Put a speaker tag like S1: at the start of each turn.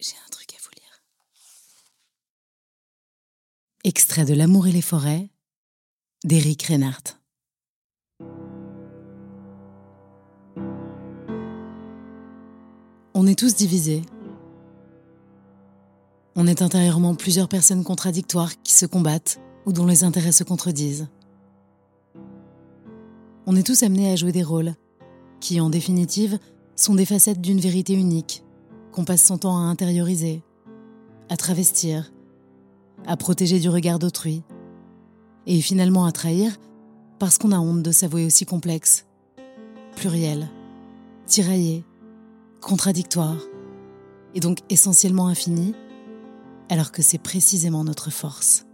S1: J'ai un truc à vous lire. Extrait de L'amour et les forêts d'Éric Reinhardt. On est tous divisés. On est intérieurement plusieurs personnes contradictoires qui se combattent ou dont les intérêts se contredisent. On est tous amenés à jouer des rôles qui, en définitive, sont des facettes d'une vérité unique qu'on passe son temps à intérioriser, à travestir, à protéger du regard d'autrui, et finalement à trahir parce qu'on a honte de s'avouer aussi complexe, pluriel, tiraillé, contradictoire, et donc essentiellement infini, alors que c'est précisément notre force.